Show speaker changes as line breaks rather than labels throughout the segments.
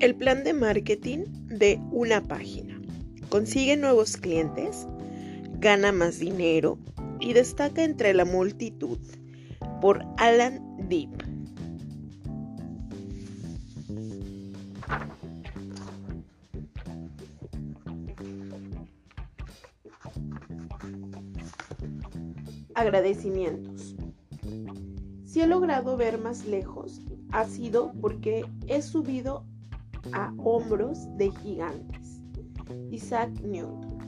El plan de marketing de una página. Consigue nuevos clientes, gana más dinero y destaca entre la multitud. Por Alan Deep. Agradecimientos. Si he logrado ver más lejos, ha sido porque he subido a hombros de gigantes. Isaac Newton.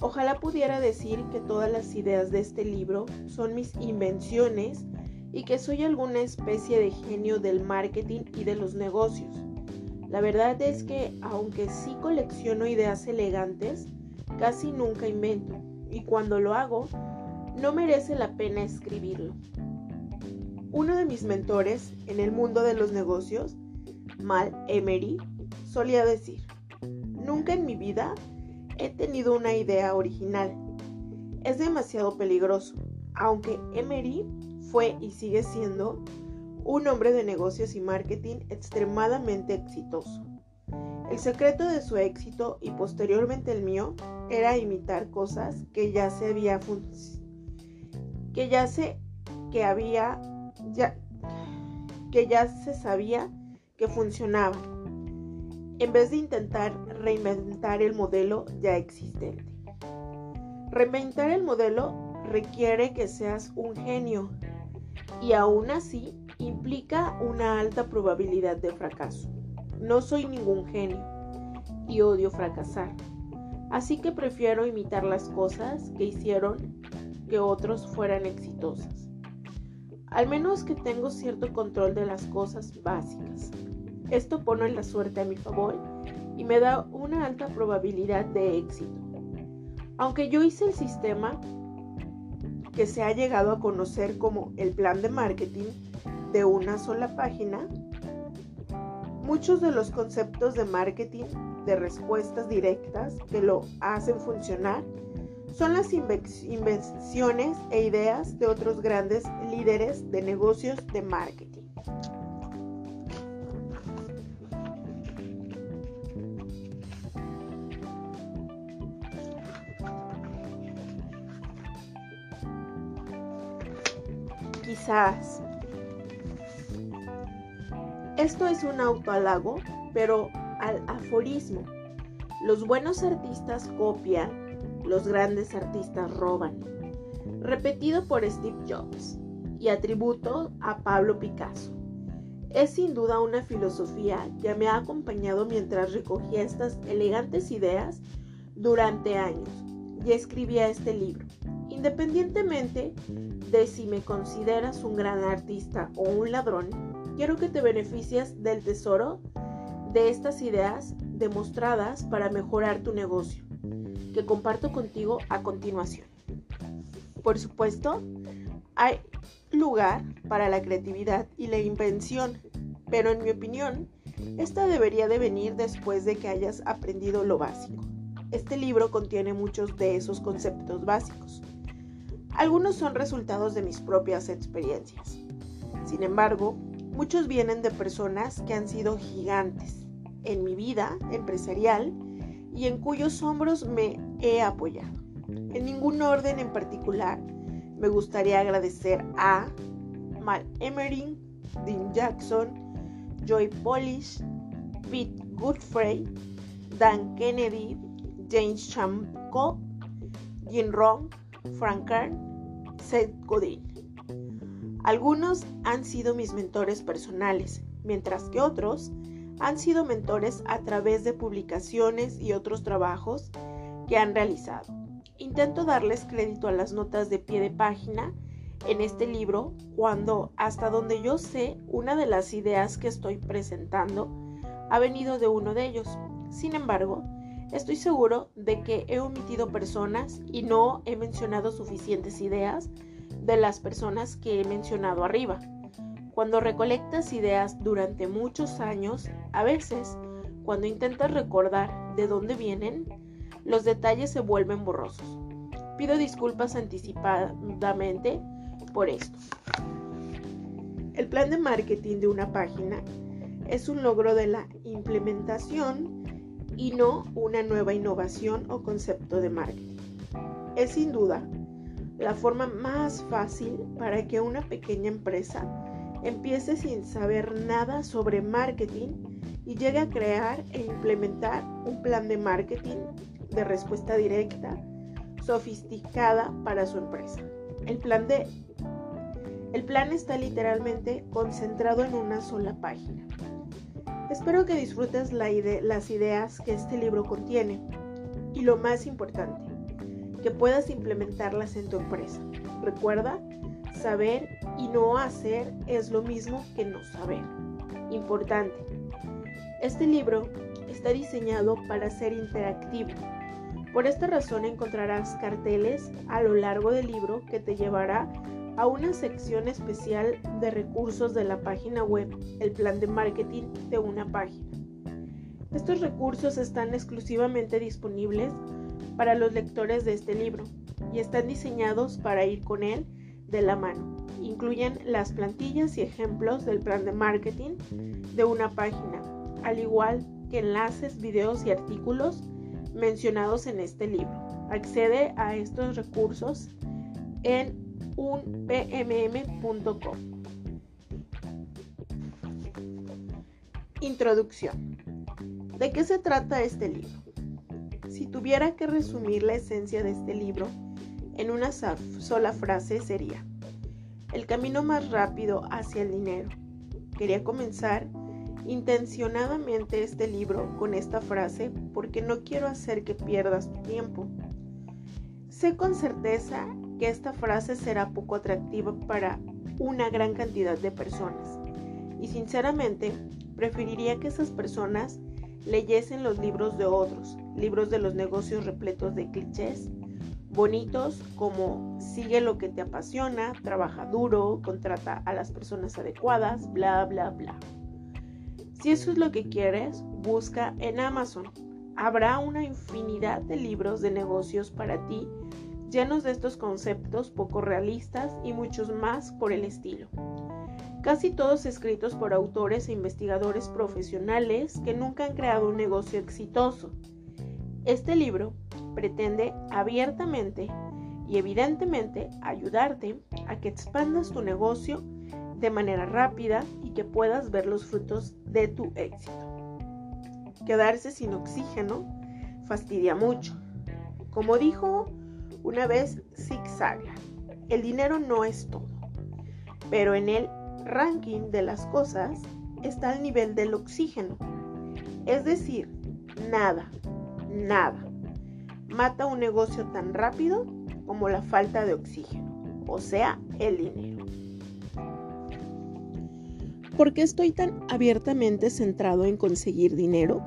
Ojalá pudiera decir que todas las ideas de este libro son mis invenciones y que soy alguna especie de genio del marketing y de los negocios. La verdad es que, aunque sí colecciono ideas elegantes, casi nunca invento y cuando lo hago, no merece la pena escribirlo. Uno de mis mentores en el mundo de los negocios Mal Emery solía decir, nunca en mi vida he tenido una idea original. Es demasiado peligroso, aunque Emery fue y sigue siendo un hombre de negocios y marketing extremadamente exitoso. El secreto de su éxito y posteriormente el mío era imitar cosas que ya se había que ya se que había que ya se sabía que funcionaban, en vez de intentar reinventar el modelo ya existente. Reinventar el modelo requiere que seas un genio y aún así implica una alta probabilidad de fracaso. No soy ningún genio y odio fracasar, así que prefiero imitar las cosas que hicieron que otros fueran exitosas. Al menos que tengo cierto control de las cosas básicas. Esto pone la suerte a mi favor y me da una alta probabilidad de éxito. Aunque yo hice el sistema que se ha llegado a conocer como el plan de marketing de una sola página, muchos de los conceptos de marketing de respuestas directas que lo hacen funcionar son las invenciones e ideas de otros grandes líderes de negocios de marketing. Quizás esto es un autoalago, pero al aforismo. Los buenos artistas copian los grandes artistas roban, repetido por Steve Jobs y atributo a Pablo Picasso. Es sin duda una filosofía que me ha acompañado mientras recogía estas elegantes ideas durante años y escribía este libro. Independientemente de si me consideras un gran artista o un ladrón, quiero que te beneficies del tesoro de estas ideas demostradas para mejorar tu negocio que comparto contigo a continuación. Por supuesto, hay lugar para la creatividad y la invención, pero en mi opinión, esta debería de venir después de que hayas aprendido lo básico. Este libro contiene muchos de esos conceptos básicos. Algunos son resultados de mis propias experiencias. Sin embargo, muchos vienen de personas que han sido gigantes en mi vida empresarial y en cuyos hombros me he apoyado. En ningún orden en particular, me gustaría agradecer a Mal Emery, Dean Jackson, Joy Polish, Pete Goodfrey, Dan Kennedy, James Chamko, Jim Rohn, Frank Kern, Seth Godin. Algunos han sido mis mentores personales, mientras que otros han sido mentores a través de publicaciones y otros trabajos que han realizado. Intento darles crédito a las notas de pie de página en este libro cuando, hasta donde yo sé, una de las ideas que estoy presentando ha venido de uno de ellos. Sin embargo, estoy seguro de que he omitido personas y no he mencionado suficientes ideas de las personas que he mencionado arriba. Cuando recolectas ideas durante muchos años, a veces, cuando intentas recordar de dónde vienen, los detalles se vuelven borrosos. Pido disculpas anticipadamente por esto. El plan de marketing de una página es un logro de la implementación y no una nueva innovación o concepto de marketing. Es sin duda la forma más fácil para que una pequeña empresa empiece sin saber nada sobre marketing y llegue a crear e implementar un plan de marketing de respuesta directa, sofisticada para su empresa. El plan el plan está literalmente concentrado en una sola página. Espero que disfrutes las ideas que este libro contiene y lo más importante, que puedas implementarlas en tu empresa. Recuerda, saber y no hacer es lo mismo que no saber. Importante. Este libro está diseñado para ser interactivo. Por esta razón encontrarás carteles a lo largo del libro que te llevará a una sección especial de recursos de la página web, el plan de marketing de una página. Estos recursos están exclusivamente disponibles para los lectores de este libro y están diseñados para ir con él de la mano. Incluyen las plantillas y ejemplos del plan de marketing de una página, al igual que enlaces, videos y artículos mencionados en este libro. Accede a estos recursos en unpmm.com. Introducción. ¿De qué se trata este libro? Si tuviera que resumir la esencia de este libro en una sola frase sería, el camino más rápido hacia el dinero. Quería comenzar intencionadamente este libro con esta frase porque no quiero hacer que pierdas tu tiempo. Sé con certeza que esta frase será poco atractiva para una gran cantidad de personas y sinceramente preferiría que esas personas leyesen los libros de otros, libros de los negocios repletos de clichés, bonitos como sigue lo que te apasiona, trabaja duro, contrata a las personas adecuadas, bla, bla, bla. Si eso es lo que quieres, busca en Amazon. Habrá una infinidad de libros de negocios para ti llenos de estos conceptos poco realistas y muchos más por el estilo casi todos escritos por autores e investigadores profesionales que nunca han creado un negocio exitoso. Este libro pretende abiertamente y evidentemente ayudarte a que expandas tu negocio de manera rápida y que puedas ver los frutos de tu éxito. Quedarse sin oxígeno fastidia mucho. Como dijo una vez Zig Zigzaglar, el dinero no es todo, pero en él ranking de las cosas está al nivel del oxígeno. Es decir, nada, nada mata un negocio tan rápido como la falta de oxígeno, o sea, el dinero. ¿Por qué estoy tan abiertamente centrado en conseguir dinero?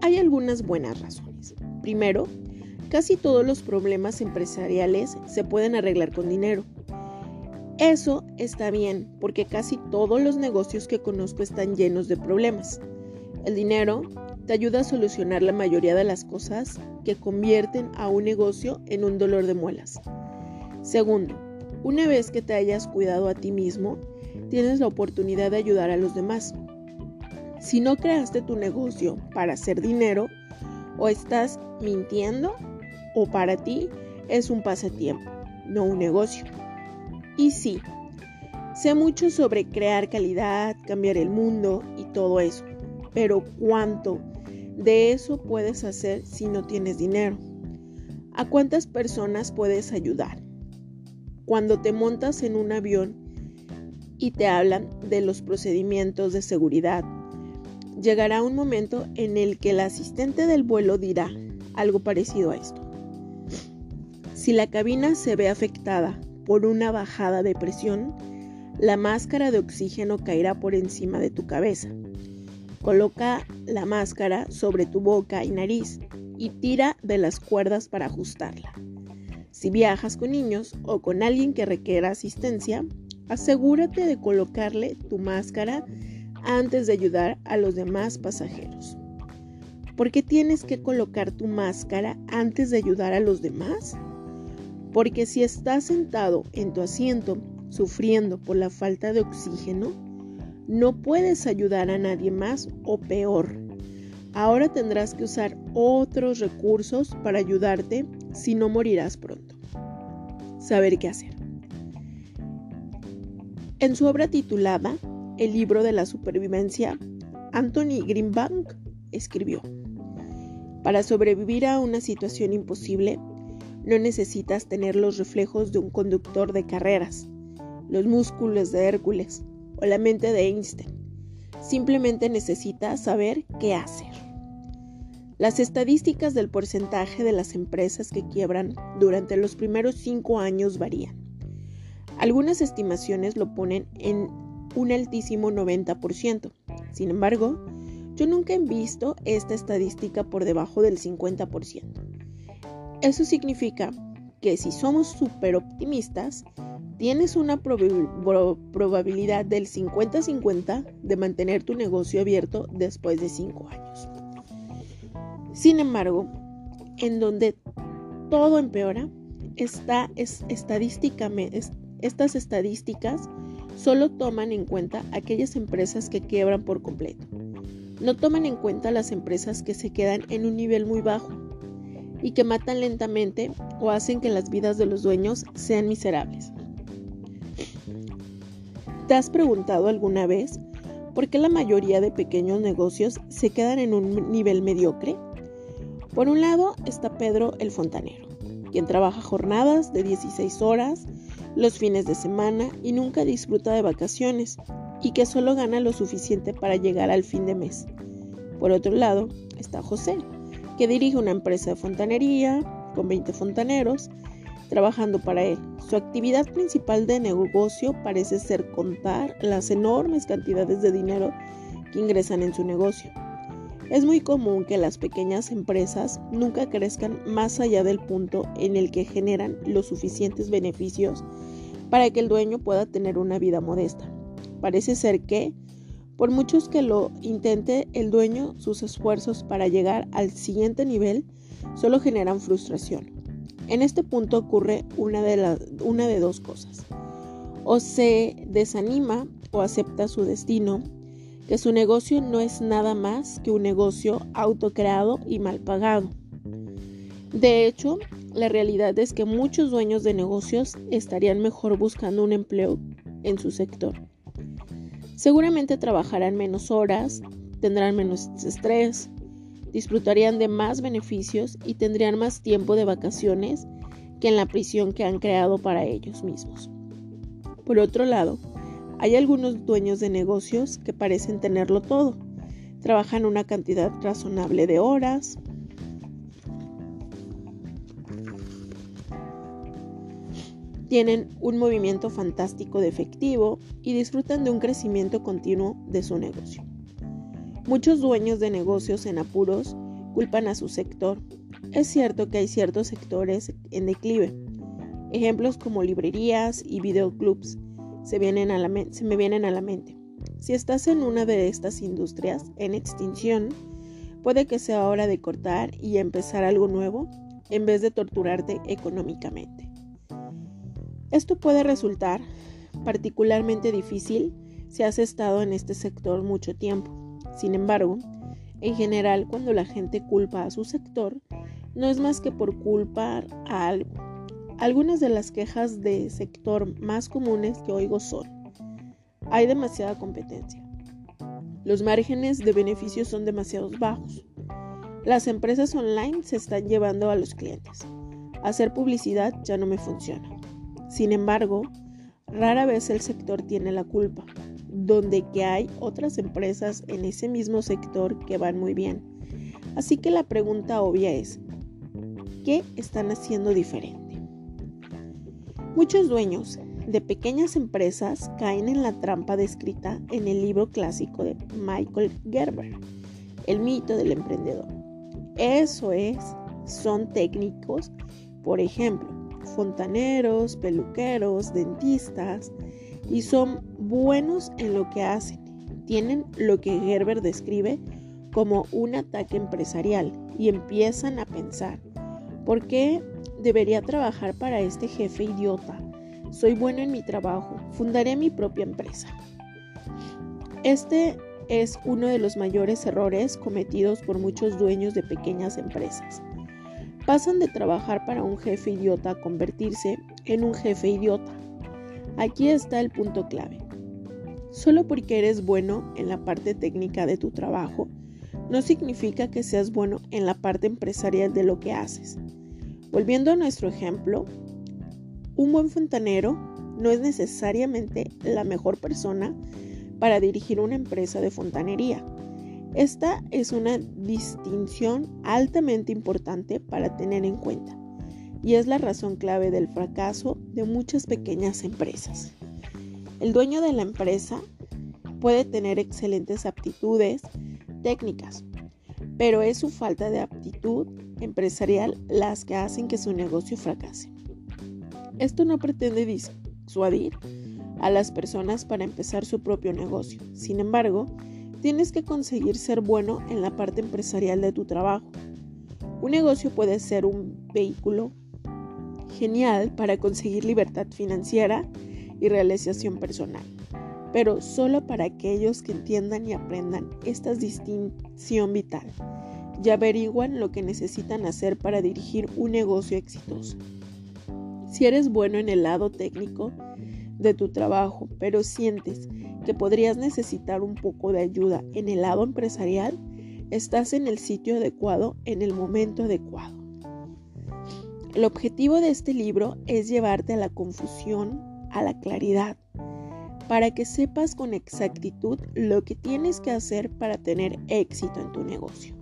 Hay algunas buenas razones. Primero, casi todos los problemas empresariales se pueden arreglar con dinero. Eso está bien, porque casi todos los negocios que conozco están llenos de problemas. El dinero te ayuda a solucionar la mayoría de las cosas que convierten a un negocio en un dolor de muelas. Segundo, una vez que te hayas cuidado a ti mismo, tienes la oportunidad de ayudar a los demás. Si no creaste tu negocio para hacer dinero, o estás mintiendo, o para ti es un pasatiempo, no un negocio. Y sí, sé mucho sobre crear calidad, cambiar el mundo y todo eso, pero ¿cuánto de eso puedes hacer si no tienes dinero? ¿A cuántas personas puedes ayudar? Cuando te montas en un avión y te hablan de los procedimientos de seguridad, llegará un momento en el que el asistente del vuelo dirá algo parecido a esto. Si la cabina se ve afectada por una bajada de presión, la máscara de oxígeno caerá por encima de tu cabeza. Coloca la máscara sobre tu boca y nariz y tira de las cuerdas para ajustarla. Si viajas con niños o con alguien que requiera asistencia, asegúrate de colocarle tu máscara antes de ayudar a los demás pasajeros. ¿Por qué tienes que colocar tu máscara antes de ayudar a los demás? Porque si estás sentado en tu asiento sufriendo por la falta de oxígeno, No puedes ayudar a nadie más o peor. Ahora tendrás que usar otros recursos para ayudarte si no morirás pronto. Saber qué hacer. En su obra titulada El libro de la supervivencia, Anthony Greenbank escribió, Para sobrevivir a una situación imposible, no necesitas tener los reflejos de un conductor de carreras, los músculos de Hércules o la mente de Einstein. Simplemente necesitas saber qué hacer. Las estadísticas del porcentaje de las empresas que quiebran durante los primeros cinco años varían. Algunas estimaciones lo ponen en un altísimo 90%. Sin embargo, yo nunca he visto esta estadística por debajo del 50%. Eso significa que si somos súper optimistas, tienes una probabilidad del 50-50 de mantener tu negocio abierto después de 5 años. Sin embargo, en donde todo empeora, está estadísticamente, estas estadísticas solo toman en cuenta aquellas empresas que quiebran por completo. No toman en cuenta las empresas que se quedan en un nivel muy bajo y que matan lentamente o hacen que las vidas de los dueños sean miserables. ¿Te has preguntado alguna vez por qué la mayoría de pequeños negocios se quedan en un nivel mediocre? Por un lado está Pedro el fontanero, quien trabaja jornadas de 16 horas los fines de semana y nunca disfruta de vacaciones y que solo gana lo suficiente para llegar al fin de mes. Por otro lado, está José, que dirige una empresa de fontanería con 20 fontaneros trabajando para él. Su actividad principal de negocio parece ser contar las enormes cantidades de dinero que ingresan en su negocio. Es muy común que las pequeñas empresas nunca crezcan más allá del punto en el que generan los suficientes beneficios para que el dueño pueda tener una vida modesta. Parece ser que, por muchos que lo intente el dueño, sus esfuerzos para llegar al siguiente nivel solo generan frustración. En este punto ocurre una de, una de dos cosas. O se desanima o acepta su destino que su negocio no es nada más que un negocio autocreado y mal pagado. De hecho, la realidad es que muchos dueños de negocios estarían mejor buscando un empleo en su sector. Seguramente trabajarán menos horas, tendrán menos estrés, disfrutarían de más beneficios y tendrían más tiempo de vacaciones que en la prisión que han creado para ellos mismos. Por otro lado, hay algunos dueños de negocios que parecen tenerlo todo. Trabajan una cantidad razonable de horas. Tienen un movimiento fantástico de efectivo y disfrutan de un crecimiento continuo de su negocio. Muchos dueños de negocios en apuros culpan a su sector. Es cierto que hay ciertos sectores en declive, ejemplos como librerías y videoclubs se, me vienen a la mente. Si estás en una de estas industrias en extinción, puede que sea hora de cortar y empezar algo nuevo en vez de torturarte económicamente. Esto puede resultar particularmente difícil si has estado en este sector mucho tiempo. Sin embargo, en general, cuando la gente culpa a su sector, no es más que por culpar a algo algunas de las quejas de sector más comunes que oigo son, hay demasiada competencia. Los márgenes de beneficios son demasiado bajos. Las empresas online se están llevando a los clientes. Hacer publicidad ya no me funciona. Sin embargo, rara vez el sector tiene la culpa, donde que hay otras empresas en ese mismo sector que van muy bien. Así que la pregunta obvia es, ¿qué están haciendo diferente? Muchos dueños de pequeñas empresas caen en la trampa descrita en el libro clásico de Michael Gerber, El mito del emprendedor. Eso es, son técnicos, por ejemplo, fontaneros, peluqueros, dentistas, y son buenos en lo que hacen. Tienen lo que Gerber describe como un ataque empresarial y empiezan a pensar, ¿por qué Debería trabajar para este jefe idiota. Soy bueno en mi trabajo. Fundaré mi propia empresa. Este es uno de los mayores errores cometidos por muchos dueños de pequeñas empresas. Pasan de trabajar para un jefe idiota a convertirse en un jefe idiota. Aquí está el punto clave. Solo porque eres bueno en la parte técnica de tu trabajo, no significa que seas bueno en la parte empresarial de lo que haces. Volviendo a nuestro ejemplo, un buen fontanero no es necesariamente la mejor persona para dirigir una empresa de fontanería. Esta es una distinción altamente importante para tener en cuenta y es la razón clave del fracaso de muchas pequeñas empresas. El dueño de la empresa puede tener excelentes aptitudes técnicas, pero es su falta de aptitud empresarial las que hacen que su negocio fracase. Esto no pretende disuadir a las personas para empezar su propio negocio. Sin embargo, tienes que conseguir ser bueno en la parte empresarial de tu trabajo. Un negocio puede ser un vehículo genial para conseguir libertad financiera y realización personal, pero solo para aquellos que entiendan y aprendan esta distinción vital y averiguan lo que necesitan hacer para dirigir un negocio exitoso. Si eres bueno en el lado técnico, de tu trabajo, pero sientes que podrías necesitar un poco de ayuda en el lado empresarial, estás en el sitio adecuado en el momento adecuado. El objetivo de este libro es llevarte a la confusión, a la claridad, para que sepas con exactitud lo que tienes que hacer para tener éxito en tu negocio.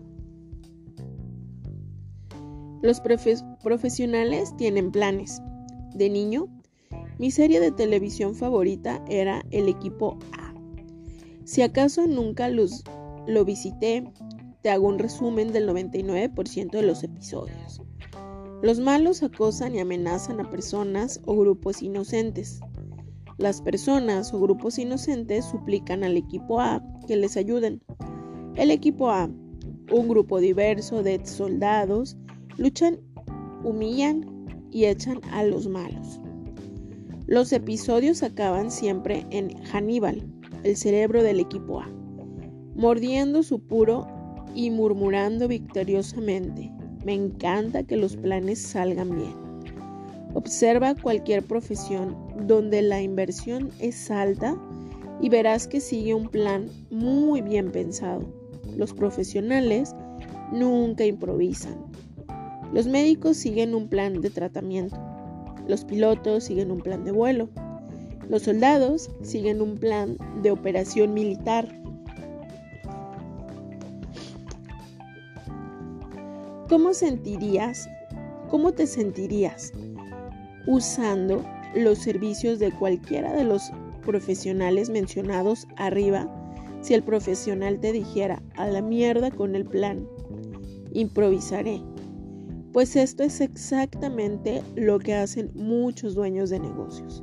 Los profesionales tienen planes. De niño, mi serie de televisión favorita era El equipo A. Si acaso nunca los, lo visité, te hago un resumen del 99% de los episodios. Los malos acosan y amenazan a personas o grupos inocentes. Las personas o grupos inocentes suplican al equipo A que les ayuden. El equipo A, un grupo diverso de soldados, luchan, humillan y echan a los malos. Los episodios acaban siempre en Hannibal, el cerebro del equipo A, mordiendo su puro y murmurando victoriosamente. Me encanta que los planes salgan bien. Observa cualquier profesión donde la inversión es alta y verás que sigue un plan muy bien pensado. Los profesionales nunca improvisan. Los médicos siguen un plan de tratamiento. Los pilotos siguen un plan de vuelo. Los soldados siguen un plan de operación militar. ¿Cómo sentirías, cómo te sentirías usando los servicios de cualquiera de los profesionales mencionados arriba si el profesional te dijera a la mierda con el plan? Improvisaré. Pues esto es exactamente lo que hacen muchos dueños de negocios.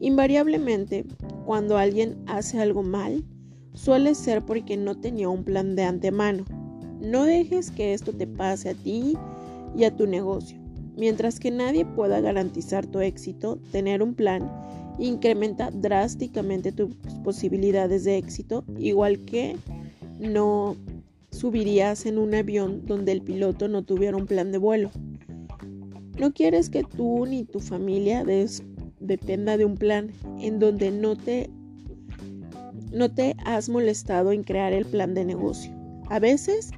Invariablemente, cuando alguien hace algo mal, suele ser porque no tenía un plan de antemano. No dejes que esto te pase a ti y a tu negocio. Mientras que nadie pueda garantizar tu éxito, tener un plan incrementa drásticamente tus posibilidades de éxito, igual que no subirías en un avión donde el piloto no tuviera un plan de vuelo. No quieres que tú ni tu familia dependa de un plan en donde no te, no te has molestado en crear el plan de negocio. A veces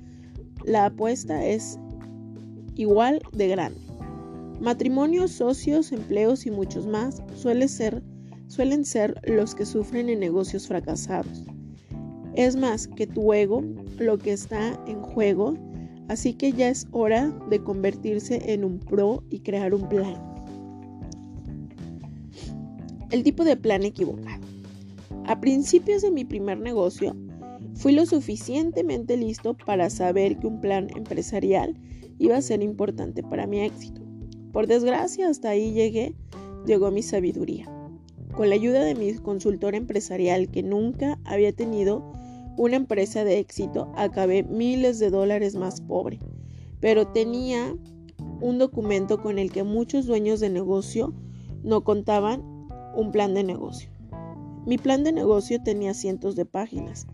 la apuesta es igual de grande. Matrimonios, socios, empleos y muchos más suelen ser los que sufren en negocios fracasados. Es más que tu ego lo que está en juego, así que ya es hora de convertirse en un pro y crear un plan. El tipo de plan equivocado. A principios de mi primer negocio, fui lo suficientemente listo para saber que un plan empresarial iba a ser importante para mi éxito. Por desgracia, hasta ahí llegué, llegó mi sabiduría. Con la ayuda de mi consultor empresarial que nunca había tenido una empresa de éxito, acabé miles de dólares más pobre, pero tenía un documento con el que muchos dueños de negocio no contaban un plan de negocio. Mi plan de negocio tenía cientos de páginas.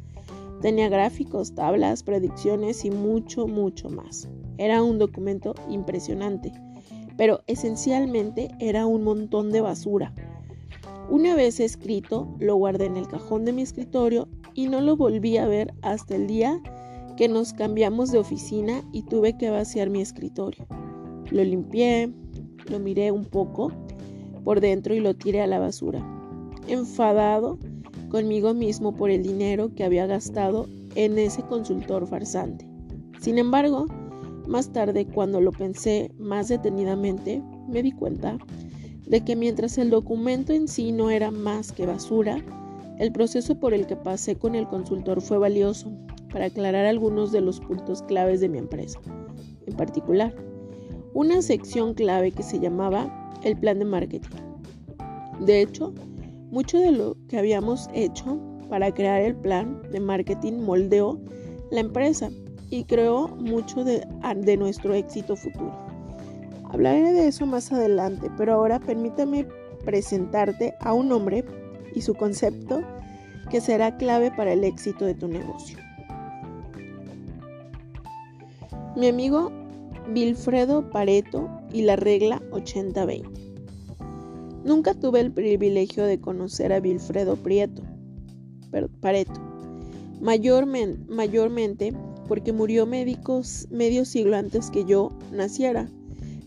Tenía gráficos, tablas, predicciones y mucho, mucho más. Era un documento impresionante, pero esencialmente era un montón de basura. Una vez escrito, lo guardé en el cajón de mi escritorio y no lo volví a ver hasta el día que nos cambiamos de oficina y tuve que vaciar mi escritorio. Lo limpié, lo miré un poco por dentro y lo tiré a la basura. Enfadado conmigo mismo por el dinero que había gastado en ese consultor farsante. Sin embargo, más tarde, cuando lo pensé más detenidamente, me di cuenta de que mientras el documento en sí no era más que basura, el proceso por el que pasé con el consultor fue valioso para aclarar algunos de los puntos claves de mi empresa. En particular, una sección clave que se llamaba el plan de marketing. De hecho, mucho de lo que habíamos hecho para crear el plan de marketing moldeó la empresa y creó mucho de, nuestro éxito futuro. Hablaré de eso más adelante, pero ahora permítame presentarte a un hombre y su concepto que será clave para el éxito de tu negocio. Mi amigo Vilfredo Pareto y la regla 80-20. Nunca tuve el privilegio de conocer a Vilfredo Prieto, Pareto, mayormente porque murió medio siglo antes que yo naciera,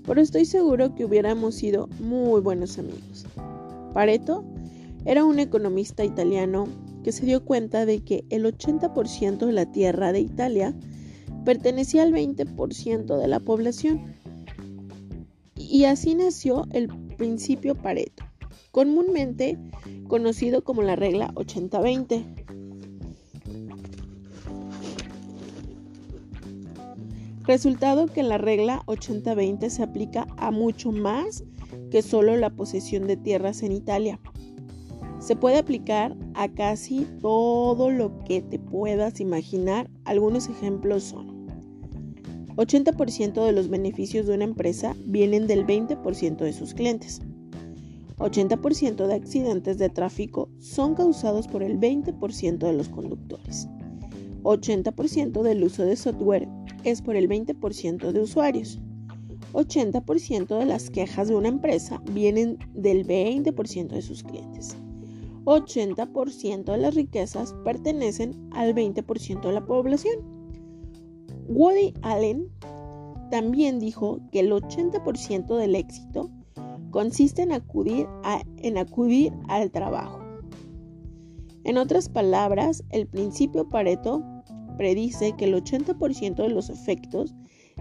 pero estoy seguro que hubiéramos sido muy buenos amigos. Pareto era un economista italiano que se dio cuenta de que el 80% de la tierra de Italia pertenecía al 20% de la población. Y así nació el principio Pareto, comúnmente conocido como la regla 80-20. Resultado que la regla 80-20 se aplica a mucho más que solo la posesión de tierras en Italia. Se puede aplicar a casi todo lo que te puedas imaginar. Algunos ejemplos son 80% de los beneficios de una empresa vienen del 20% de sus clientes. 80% de accidentes de tráfico son causados por el 20% de los conductores. 80% del uso de software es por el 20% de usuarios. 80% de las quejas de una empresa vienen del 20% de sus clientes. 80% de las riquezas pertenecen al 20% de la población. Woody Allen también dijo que el 80% del éxito consiste en acudir, en acudir al trabajo. En otras palabras, el principio Pareto predice que el 80% de los efectos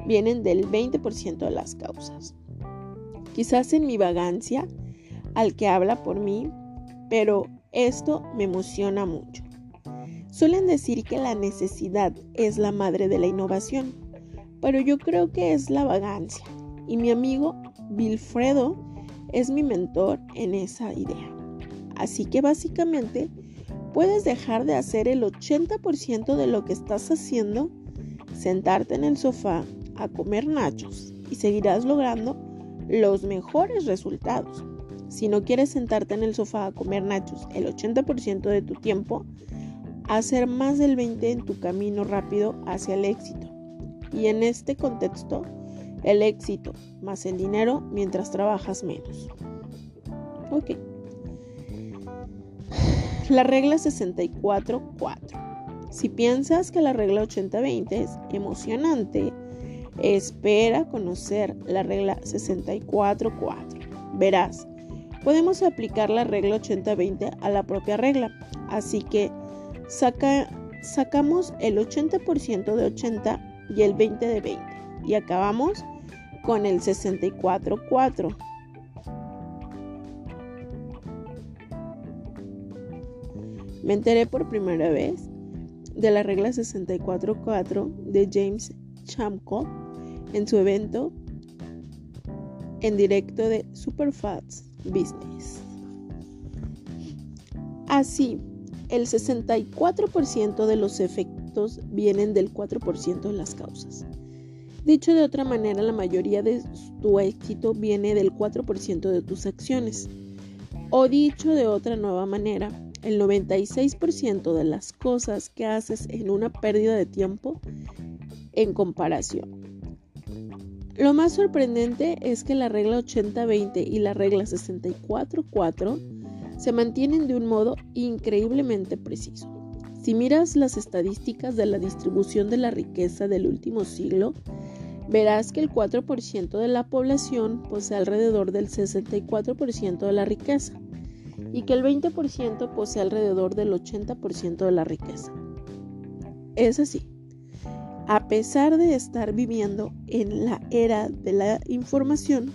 vienen del 20% de las causas. Quizás en mi vagancia, al que habla por mí, pero esto me emociona mucho. Suelen decir que la necesidad es la madre de la innovación, pero yo creo que es la vagancia. Y mi amigo Wilfredo es mi mentor en esa idea. Así que básicamente puedes dejar de hacer el 80% de lo que estás haciendo, sentarte en el sofá a comer nachos y seguirás logrando los mejores resultados. Si no quieres sentarte en el sofá a comer nachos el 80% de tu tiempo, hacer más del 20 en tu camino rápido hacia el éxito. Y en este contexto, el éxito más el dinero mientras trabajas menos. Ok. La regla 64-4. Si piensas que la regla 80-20 es emocionante, espera conocer la regla 64-4. Verás, podemos aplicar la regla 80-20 a la propia regla. Así que sacamos el 80% de 80 y el 20 de 20 y acabamos con el 64-4. Me enteré por primera vez de la regla 64-4 de James Chamco en su evento en directo de Superfats Business. Así, el 64% de los efectos vienen del 4% de las causas. Dicho de otra manera, la mayoría de tu éxito viene del 4% de tus acciones. O dicho de otra nueva manera, el 96% de las cosas que haces en una pérdida de tiempo en comparación. Lo más sorprendente es que la regla 80-20 y la regla 64-4 se mantienen de un modo increíblemente preciso. Si miras las estadísticas de la distribución de la riqueza del último siglo, verás que el 4% de la población posee alrededor del 64% de la riqueza y que el 20% posee alrededor del 80% de la riqueza. Es así. A pesar de estar viviendo en la era de la información,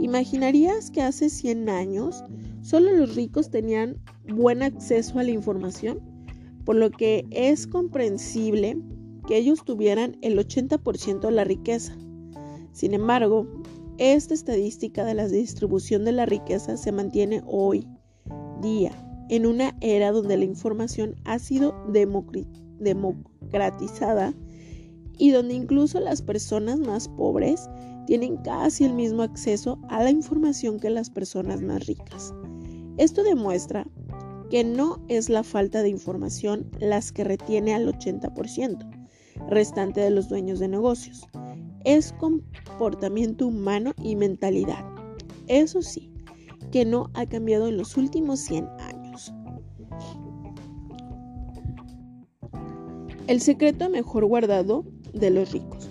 ¿imaginarías que hace 100 años solo los ricos tenían buen acceso a la información? Por lo que es comprensible que ellos tuvieran el 80% de la riqueza. Sin embargo, esta estadística de la distribución de la riqueza se mantiene hoy día en una era donde la información ha sido democratizada y donde incluso las personas más pobres tienen casi el mismo acceso a la información que las personas más ricas. Esto demuestra que no es la falta de información las que retiene al 80% restante de los dueños de negocios, es comportamiento humano y mentalidad. Eso sí, que no ha cambiado en los últimos 100 años. El secreto mejor guardado de los ricos.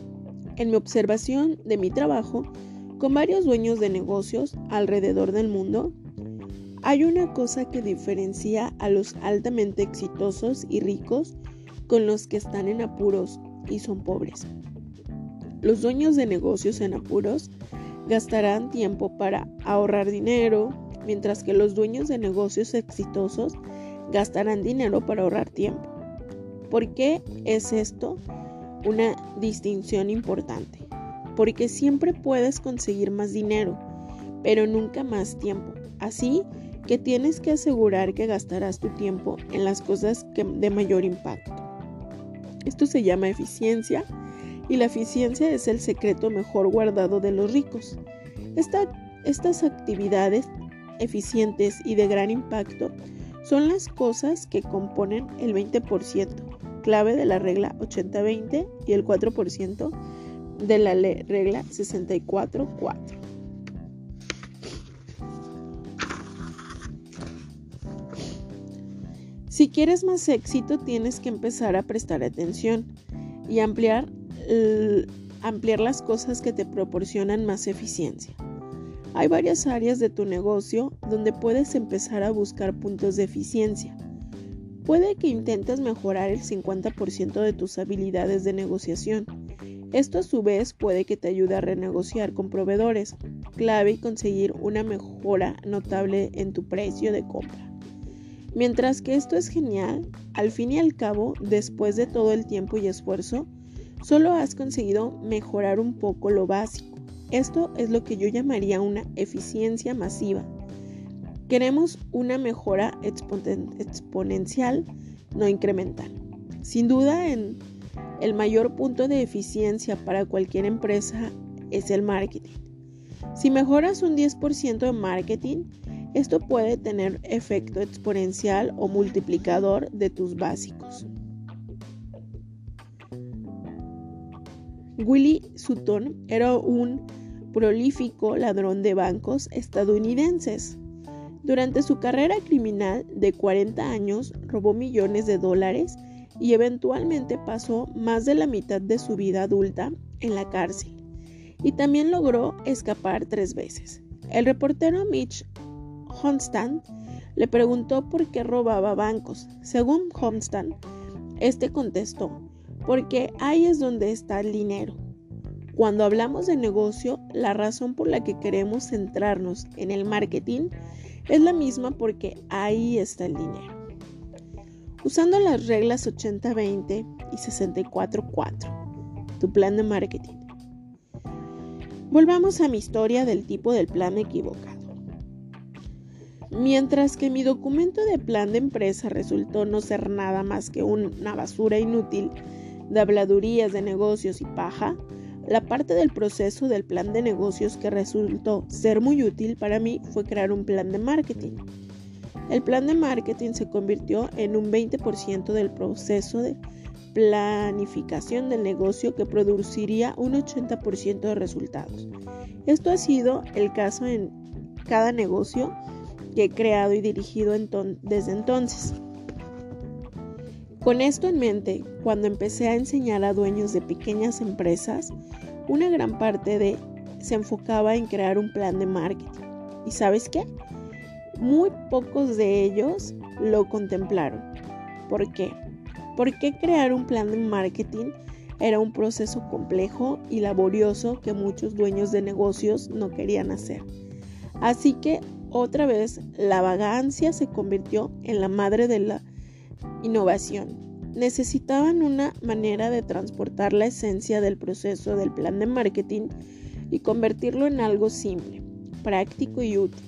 En mi observación de mi trabajo con varios dueños de negocios alrededor del mundo, hay una cosa que diferencia a los altamente exitosos y ricos con los que están en apuros y son pobres. Los dueños de negocios en apuros gastarán tiempo para ahorrar dinero, mientras que los dueños de negocios exitosos gastarán dinero para ahorrar tiempo. ¿Por qué es esto? una distinción importante, porque siempre puedes conseguir más dinero, pero nunca más tiempo. Así que tienes que asegurar que gastarás tu tiempo en las cosas de mayor impacto. Esto se llama eficiencia y la eficiencia es el secreto mejor guardado de los ricos. estas actividades eficientes y de gran impacto son las cosas que componen el 20% clave de la regla 80-20 y el 4% de la regla 64-4. Si quieres más éxito, tienes que empezar a prestar atención y ampliar, ampliar las cosas que te proporcionan más eficiencia. Hay varias áreas de tu negocio donde puedes empezar a buscar puntos de eficiencia. Puede que intentes mejorar el 50% de tus habilidades de negociación. Esto a su vez puede que te ayude a renegociar con proveedores, clave y conseguir una mejora notable en tu precio de compra. Mientras que esto es genial, al fin y al cabo, después de todo el tiempo y esfuerzo, solo has conseguido mejorar un poco lo básico. Esto es lo que yo llamaría una eficiencia masiva. Queremos una mejora exponencial, no incremental. Sin duda, el mayor punto de eficiencia para cualquier empresa es el marketing. Si mejoras un 10% de marketing, esto puede tener efecto exponencial o multiplicador de tus básicos. Willie Sutton era un prolífico ladrón de bancos estadounidenses. Durante su carrera criminal de 40 años robó millones de dólares y eventualmente pasó más de la mitad de su vida adulta en la cárcel. Y también logró escapar tres veces. El reportero Mitch Honstan le preguntó por qué robaba bancos. Según Honstan, este contestó, porque ahí es donde está el dinero. Cuando hablamos de negocio, la razón por la que queremos centrarnos en el marketing es la misma porque ahí está el dinero. Usando las reglas 80-20 y 64-4, tu plan de marketing. Volvamos a mi historia del tipo del plan equivocado. Mientras que mi documento de plan de empresa resultó no ser nada más que una basura inútil de habladurías de negocios y paja, La parte del proceso del plan de negocios que resultó ser muy útil para mí fue crear un plan de marketing. El plan de marketing se convirtió en un 20% del proceso de planificación del negocio que produciría un 80% de resultados. Esto ha sido el caso en cada negocio que he creado y dirigido desde entonces. Con esto en mente, cuando empecé a enseñar a dueños de pequeñas empresas, una gran parte de se enfocaba en crear un plan de marketing. ¿Y sabes qué? Muy pocos de ellos lo contemplaron. ¿Por qué? Porque crear un plan de marketing era un proceso complejo y laborioso que muchos dueños de negocios no querían hacer. Así que otra vez la vagancia se convirtió en la madre de la innovación. Necesitaban una manera de transportar la esencia del proceso del plan de marketing y convertirlo en algo simple, práctico y útil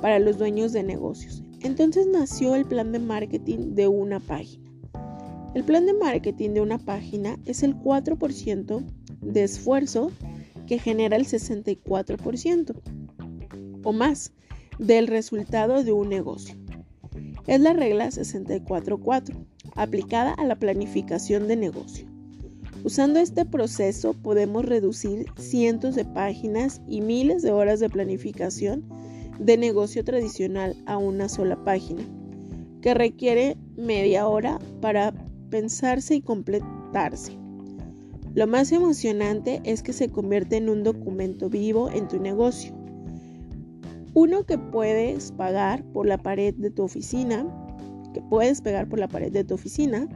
para los dueños de negocios. Entonces nació el plan de marketing de una página. El plan de marketing de una página es el 4% de esfuerzo que genera el 64% o más del resultado de un negocio. Es la regla 644, aplicada a la planificación de negocio. Usando este proceso podemos reducir cientos de páginas y miles de horas de planificación de negocio tradicional a una sola página, que requiere media hora para pensarse y completarse. Lo más emocionante es que se convierte en un documento vivo en tu negocio uno que puedes pagar por la pared de tu oficina, que puedes pegar por la pared de tu oficina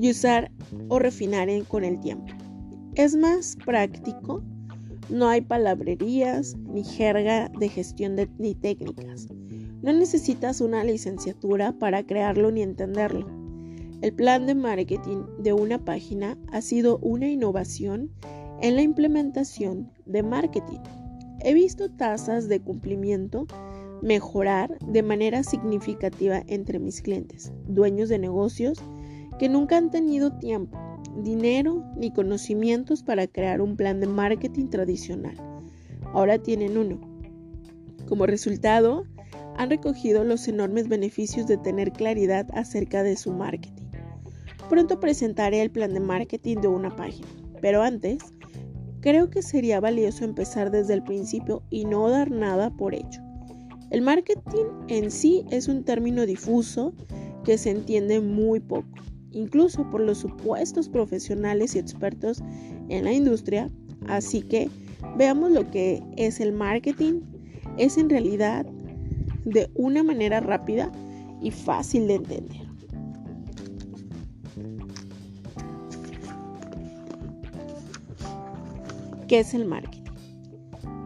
y usar o refinar con el tiempo. Es más práctico, no hay palabrerías ni jerga de gestión ni técnicas. No necesitas una licenciatura para crearlo ni entenderlo. El plan de marketing de una página ha sido una innovación en la implementación de marketing. He visto tasas de cumplimiento mejorar de manera significativa entre mis clientes, dueños de negocios que nunca han tenido tiempo, dinero ni conocimientos para crear un plan de marketing tradicional. Ahora tienen uno. Como resultado, han recogido los enormes beneficios de tener claridad acerca de su marketing. Pronto presentaré el plan de marketing de una página, pero antes Creo que sería valioso empezar desde el principio y no dar nada por hecho. El marketing en sí es un término difuso que se entiende muy poco, incluso por los supuestos profesionales y expertos en la industria. Así que veamos lo que es el marketing. Es en realidad de una manera rápida y fácil de entender. ¿Qué es el marketing?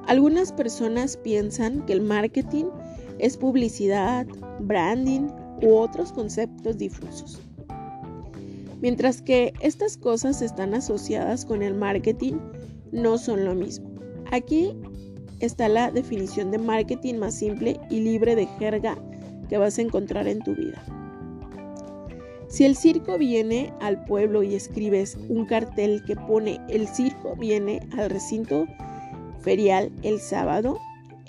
Algunas personas piensan que el marketing es publicidad, branding u otros conceptos difusos. Mientras que estas cosas están asociadas con el marketing, no son lo mismo. Aquí está la definición de marketing más simple y libre de jerga que vas a encontrar en tu vida. Si el circo viene al pueblo y escribes un cartel que pone el circo viene al recinto ferial el sábado,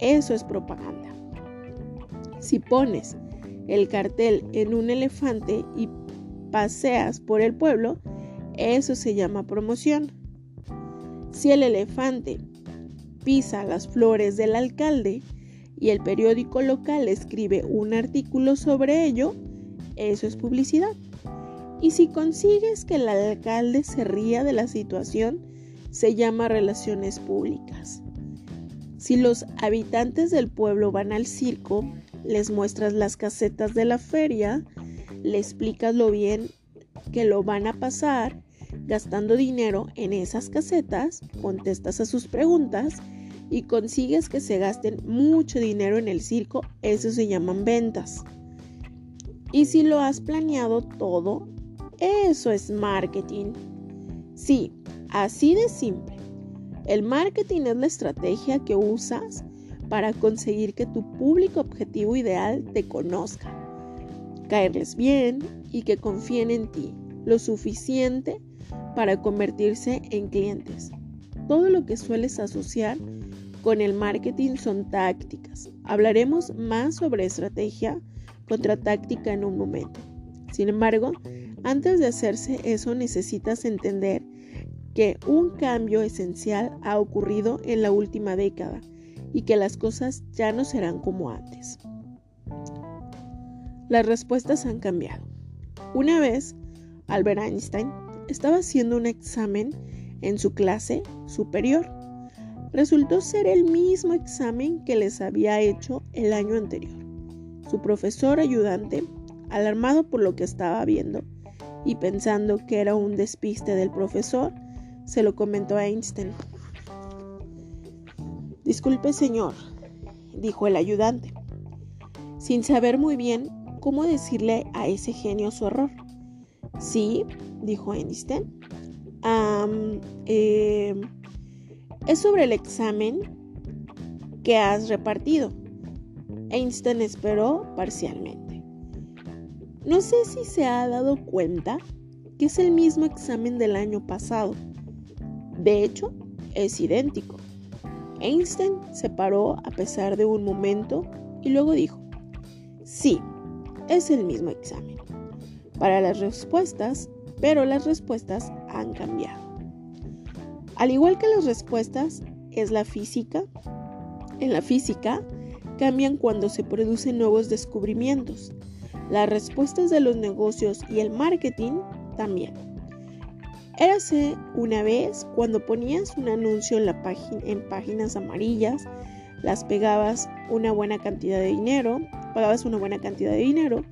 eso es propaganda. Si pones el cartel en un elefante y paseas por el pueblo, eso se llama promoción. Si el elefante pisa las flores del alcalde y el periódico local escribe un artículo sobre ello, eso es publicidad. Y si consigues que el alcalde se ría de la situación, se llama relaciones públicas. Si los habitantes del pueblo van al circo, les muestras las casetas de la feria, le explicas lo bien que lo van a pasar, gastando dinero en esas casetas, contestas a sus preguntas y consigues que se gasten mucho dinero en el circo, eso se llaman ventas. Y si lo has planeado todo, eso es marketing. Sí, así de simple. El marketing es la estrategia que usas para conseguir que tu público objetivo ideal te conozca, caerles bien y que confíen en ti lo suficiente para convertirse en clientes. todo lo que sueles asociar con el marketing son tácticas. Hablaremos más sobre estrategia contra táctica en un momento. Sin embargo, antes de hacerse eso necesitas entender que un cambio esencial ha ocurrido en la última década y que las cosas ya no serán como antes. Las respuestas han cambiado. Una vez, Albert Einstein estaba haciendo un examen en su clase superior resultó ser el mismo examen que les había hecho el año anterior. Su profesor ayudante, alarmado por lo que estaba viendo y pensando que era un despiste del profesor, se lo comentó a Einstein. Disculpe, señor, dijo el ayudante, sin saber muy bien cómo decirle a ese genio su error. Sí, dijo Einstein. eh, es sobre el examen que has repartido. Einstein esperó parcialmente. No sé si se ha dado cuenta que es el mismo examen del año pasado. De hecho, es idéntico. Einstein se paró a pesar de un momento y luego dijo, sí, es el mismo examen. Para las respuestas, pero las respuestas han cambiado. Al igual que las respuestas, es la física. En la física, cambian cuando se producen nuevos descubrimientos. Las respuestas de los negocios y el marketing también. Érase una vez cuando ponías un anuncio en, la en páginas amarillas, las pegabas una buena cantidad de dinero, pagabas una buena cantidad de dinero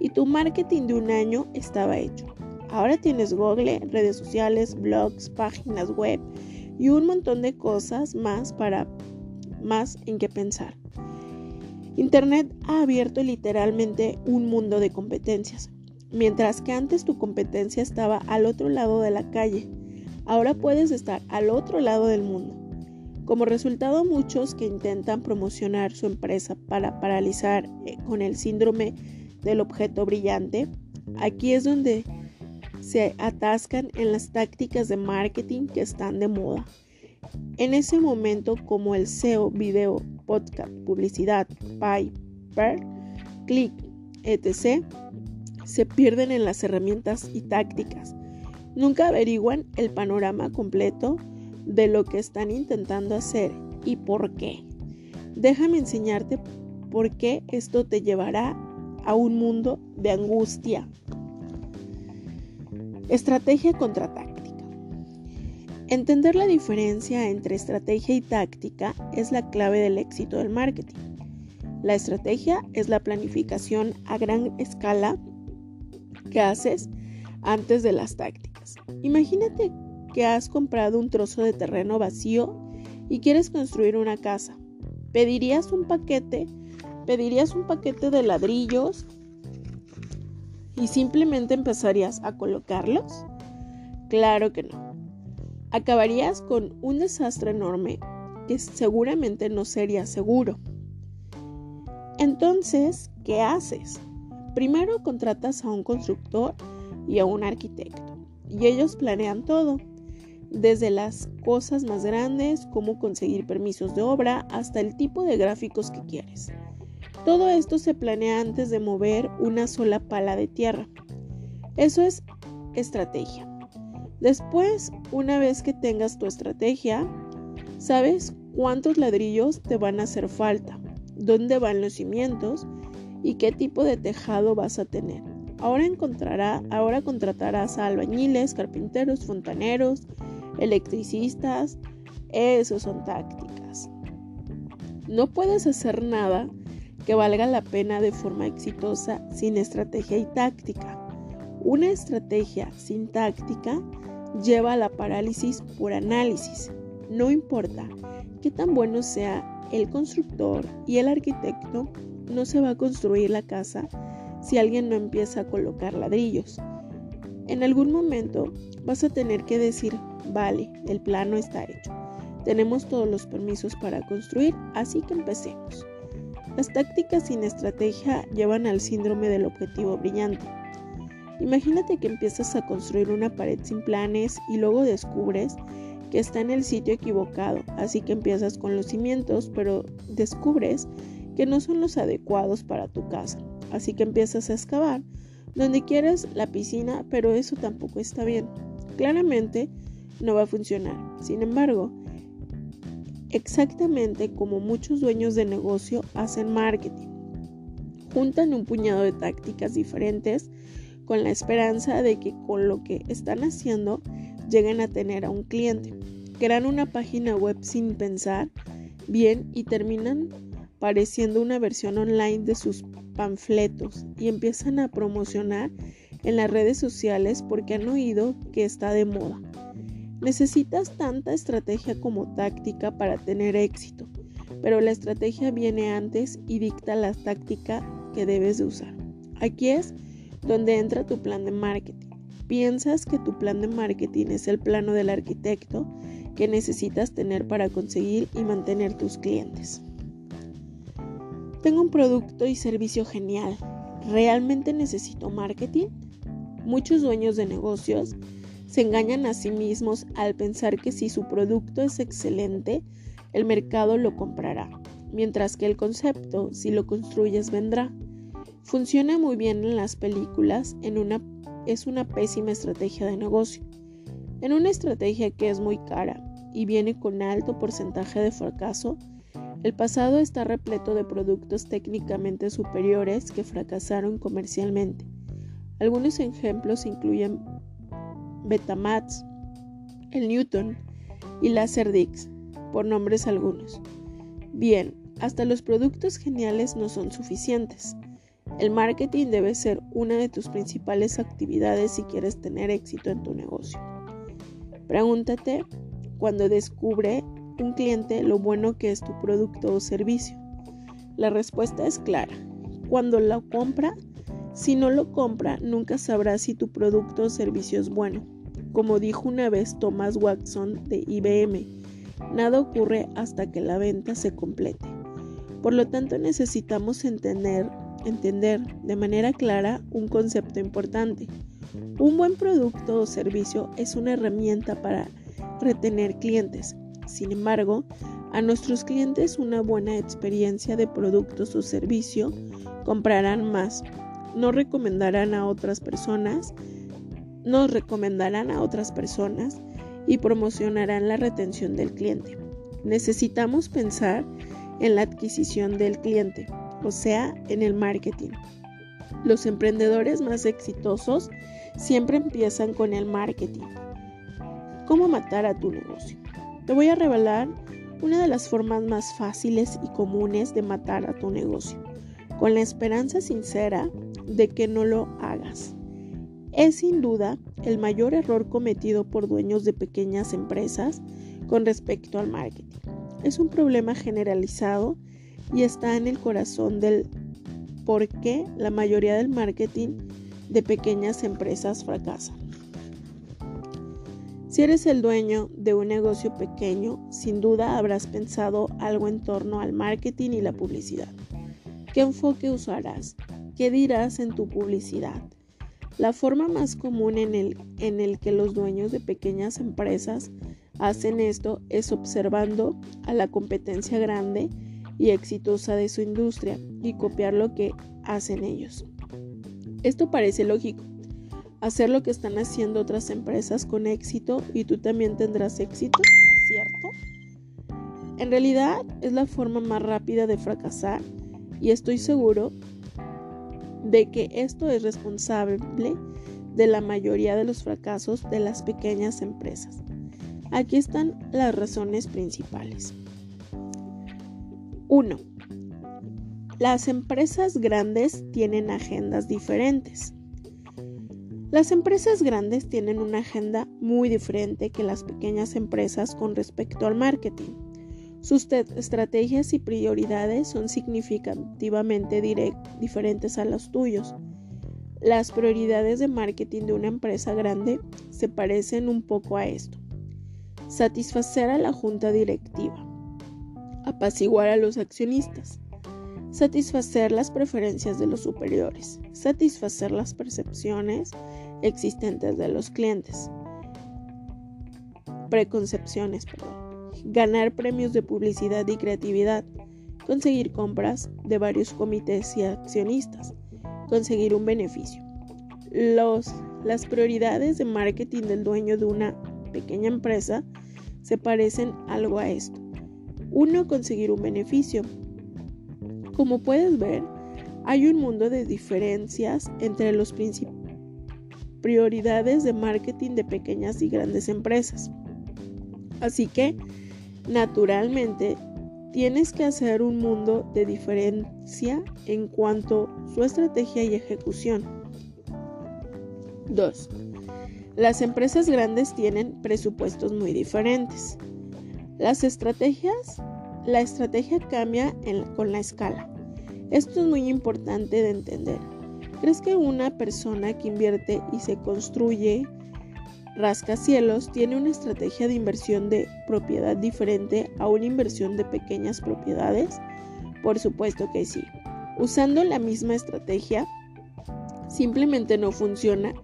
y tu marketing de un año estaba hecho. Ahora tienes Google, redes sociales, blogs, páginas web y un montón de cosas más para más en qué pensar. Internet ha abierto literalmente un mundo de competencias. Mientras que antes tu competencia estaba al otro lado de la calle, ahora puedes estar al otro lado del mundo. Como resultado, muchos que intentan promocionar su empresa para paralizar eh, con el síndrome del objeto brillante, aquí es donde se atascan en las tácticas de marketing que están de moda. En ese momento, como el SEO, video, podcast, publicidad, pay, per, click, etc., se pierden en las herramientas y tácticas. Nunca averiguan el panorama completo de lo que están intentando hacer y por qué. Déjame enseñarte por qué esto te llevará a un mundo de angustia. Estrategia contra táctica. Entender la diferencia entre estrategia y táctica es la clave del éxito del marketing. La estrategia es la planificación a gran escala que haces antes de las tácticas. Imagínate que has comprado un trozo de terreno vacío y quieres construir una casa. Pedirías un paquete, pedirías un paquete de ladrillos y simplemente empezarías a colocarlos? Claro que no. Acabarías con un desastre enorme que seguramente no sería seguro. Entonces, ¿qué haces? Primero contratas a un constructor y a un arquitecto y ellos planean todo, desde las cosas más grandes, como conseguir permisos de obra, hasta el tipo de gráficos que quieres. Todo esto se planea antes de mover una sola pala de tierra. Eso es estrategia. Después, una vez que tengas tu estrategia, sabes cuántos ladrillos te van a hacer falta, dónde van los cimientos y qué tipo de tejado vas a tener. Ahora encontrará, ahora contratarás a albañiles, carpinteros, fontaneros, electricistas. Eso son tácticas. No puedes hacer nada que valga la pena de forma exitosa sin estrategia y táctica. Una estrategia sin táctica lleva a la parálisis por análisis. No importa qué tan bueno sea el constructor y el arquitecto, no se va a construir la casa si alguien no empieza a colocar ladrillos. En algún momento vas a tener que decir, vale, el plano está hecho. Tenemos todos los permisos para construir, así que empecemos. Las tácticas sin estrategia llevan al síndrome del objetivo brillante. Imagínate que empiezas a construir una pared sin planes y luego descubres que está en el sitio equivocado, así que empiezas con los cimientos, pero descubres que no son los adecuados para tu casa, así que empiezas a excavar donde quieres la piscina, pero eso tampoco está bien. Claramente no va a funcionar. Sin embargo, exactamente como muchos dueños de negocio hacen marketing, juntan un puñado de tácticas diferentes con la esperanza de que con lo que están haciendo lleguen a tener a un cliente. Crean una página web sin pensar bien y terminan pareciendo una versión online de sus panfletos y empiezan a promocionar en las redes sociales porque han oído que está de moda. Necesitas tanta estrategia como táctica para tener éxito, pero la estrategia viene antes y dicta la táctica que debes de usar. Aquí es donde entra tu plan de marketing. Piensas que tu plan de marketing es el plano del arquitecto que necesitas tener para conseguir y mantener tus clientes. Tengo un producto y servicio genial. ¿Realmente necesito marketing? Muchos dueños de negocios se engañan a sí mismos al pensar que si su producto es excelente, el mercado lo comprará, mientras que el concepto, si lo construyes, vendrá. Funciona muy bien en las películas, es una pésima estrategia de negocio. En una estrategia que es muy cara y viene con alto porcentaje de fracaso, el pasado está repleto de productos técnicamente superiores que fracasaron comercialmente. Algunos ejemplos incluyen Betamax, el Newton y Laserdix, por nombres algunos. Bien, hasta los productos geniales no son suficientes. El marketing debe ser una de tus principales actividades si quieres tener éxito en tu negocio. Pregúntate cuando descubre un cliente lo bueno que es tu producto o servicio. La respuesta es clara. Cuando lo compra, si no lo compra, nunca sabrás si tu producto o servicio es bueno. Como dijo una vez Thomas Watson de IBM, nada ocurre hasta que la venta se complete. Por lo tanto, necesitamos entender entender de manera clara un concepto importante. Un buen producto o servicio es una herramienta para retener clientes. Sin embargo, a nuestros clientes una buena experiencia de productos o servicio comprarán más, no recomendarán a otras personas, nos recomendarán a otras personas y promocionarán la retención del cliente. Necesitamos pensar en la adquisición del cliente o sea, en el marketing. Los emprendedores más exitosos siempre empiezan con el marketing. ¿Cómo matar a tu negocio? Te voy a revelar una de las formas más fáciles y comunes de matar a tu negocio, con la esperanza sincera de que no lo hagas. Es sin duda el mayor error cometido por dueños de pequeñas empresas con respecto al marketing. Es un problema generalizado y está en el corazón del por qué la mayoría del marketing de pequeñas empresas fracasa. Si eres el dueño de un negocio pequeño, sin duda habrás pensado algo en torno al marketing y la publicidad. ¿Qué enfoque usarás? ¿Qué dirás en tu publicidad? La forma más común en el, en el que los dueños de pequeñas empresas hacen esto es observando a la competencia grande y exitosa de su industria y copiar lo que hacen ellos. Esto parece lógico. Hacer lo que están haciendo otras empresas con éxito y tú también tendrás éxito, ¿cierto? En realidad es la forma más rápida de fracasar y estoy seguro de que esto es responsable de la mayoría de los fracasos de las pequeñas empresas. Aquí están las razones principales. 1. Las empresas grandes tienen agendas diferentes. Las empresas grandes tienen una agenda muy diferente que las pequeñas empresas con respecto al marketing. Sus estrategias y prioridades son significativamente diferentes a las tuyos. Las prioridades de marketing de una empresa grande se parecen un poco a esto. Satisfacer a la junta directiva apaciguar a los accionistas, satisfacer las preferencias de los superiores, satisfacer las percepciones existentes de los clientes, preconcepciones, ganar premios de publicidad y creatividad, conseguir compras de varios comités y accionistas, conseguir un beneficio. Las prioridades de marketing del dueño de una pequeña empresa se parecen algo a esto. Uno, conseguir un beneficio. Como puedes ver, hay un mundo de diferencias entre los prioridades de marketing de pequeñas y grandes empresas. Así que, naturalmente, tienes que hacer un mundo de diferencia en cuanto a su estrategia y ejecución. 2. Las empresas grandes tienen presupuestos muy diferentes. Las estrategias, la estrategia cambia con la escala. Esto es muy importante de entender. ¿Crees que una persona que invierte y se construye rascacielos tiene una estrategia de inversión de propiedad diferente a una inversión de pequeñas propiedades? Por supuesto que sí. Usando la misma estrategia, simplemente no funciona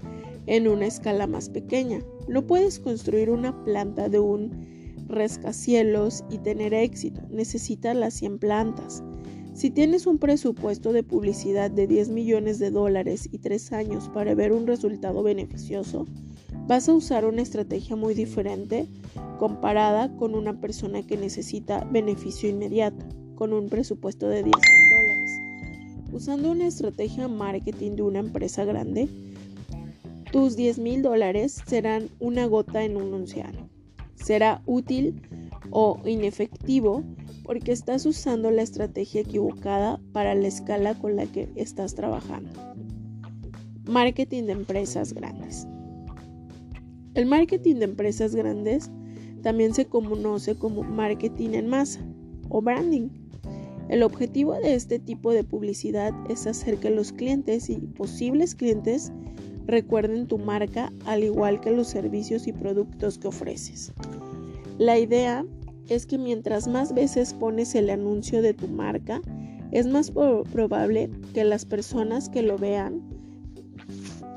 en una escala más pequeña. No puedes construir una planta de un rascacielos y tener éxito. Necesitas las 100 plantas. Si tienes un presupuesto de publicidad de 10 millones de dólares y 3 años para ver un resultado beneficioso, vas a usar una estrategia muy diferente comparada con una persona que necesita beneficio inmediato, con un presupuesto de 10 dólares. Usando una estrategia marketing de una empresa grande, tus 10 mil dólares serán una gota en un océano. Será útil o inefectivo porque estás usando la estrategia equivocada para la escala con la que estás trabajando. Marketing de empresas grandes. El marketing de empresas grandes también se conoce como marketing en masa o branding. El objetivo de este tipo de publicidad es hacer que los clientes y posibles clientes recuerden tu marca al igual que los servicios y productos que ofreces. La idea es que mientras más veces pones el anuncio de tu marca, es más probable que las personas que lo vean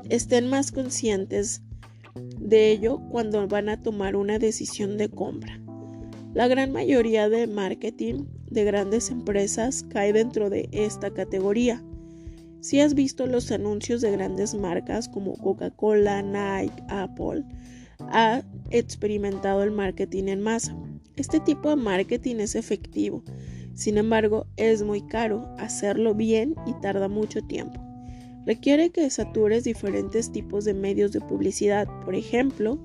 estén más conscientes de ello cuando van a tomar una decisión de compra. La gran mayoría de marketing de grandes empresas cae dentro de esta categoría. Si has visto los anuncios de grandes marcas como Coca-Cola, Nike, Apple, ha experimentado el marketing en masa. Este tipo de marketing es efectivo, sin embargo es muy caro hacerlo bien y tarda mucho tiempo. Requiere que satures diferentes tipos de medios de publicidad, por ejemplo,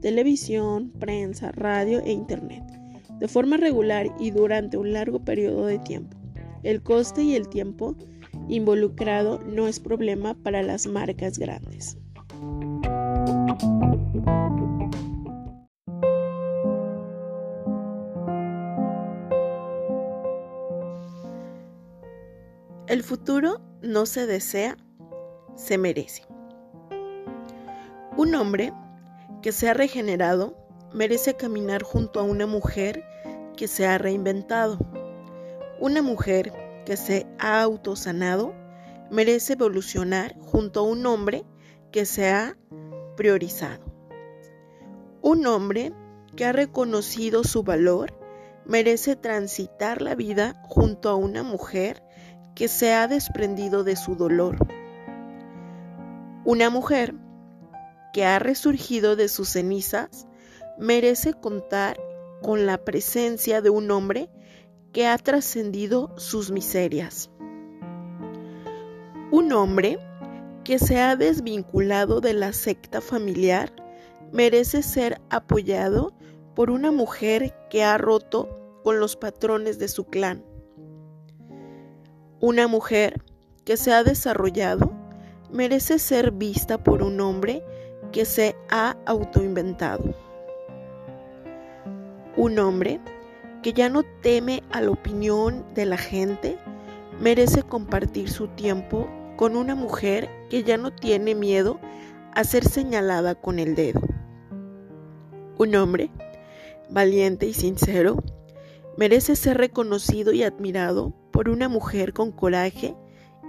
televisión, prensa, radio e internet, de forma regular y durante un largo periodo de tiempo. El coste y el tiempo involucrado no es problema para las marcas grandes. El futuro no se desea, se merece. Un hombre que se ha regenerado merece caminar junto a una mujer que se ha reinventado. Una mujer que se ha autosanado merece evolucionar junto a un hombre que se ha priorizado. Un hombre que ha reconocido su valor merece transitar la vida junto a una mujer que se ha desprendido de su dolor. Una mujer que ha resurgido de sus cenizas merece contar con la presencia de un hombre que ha trascendido sus miserias. Un hombre que se ha desvinculado de la secta familiar merece ser apoyado por una mujer que ha roto con los patrones de su clan. Una mujer que se ha desarrollado merece ser vista por un hombre que se ha autoinventado. Un hombre que ya no teme a la opinión de la gente merece compartir su tiempo con una mujer que ya no tiene miedo a ser señalada con el dedo. Un hombre valiente y sincero merece ser reconocido y admirado por una mujer con coraje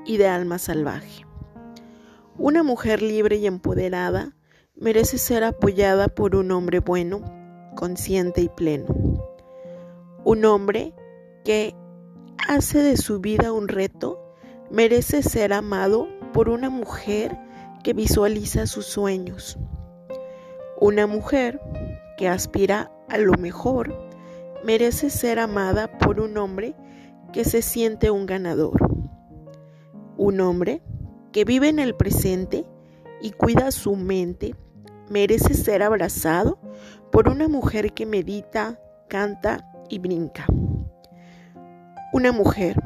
y de alma salvaje. Una mujer libre y empoderada merece ser apoyada por un hombre bueno, consciente y pleno. Un hombre que hace de su vida un reto merece ser amado por una mujer que visualiza sus sueños. Una mujer que aspira a lo mejor merece ser amada por un hombre que se siente un ganador. Un hombre que vive en el presente y cuida su mente merece ser abrazado por una mujer que medita, canta y brinca. Una mujer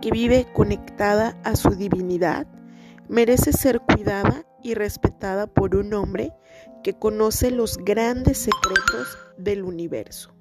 que vive conectada a su divinidad merece ser cuidada y respetada por un hombre que conoce los grandes secretos del universo.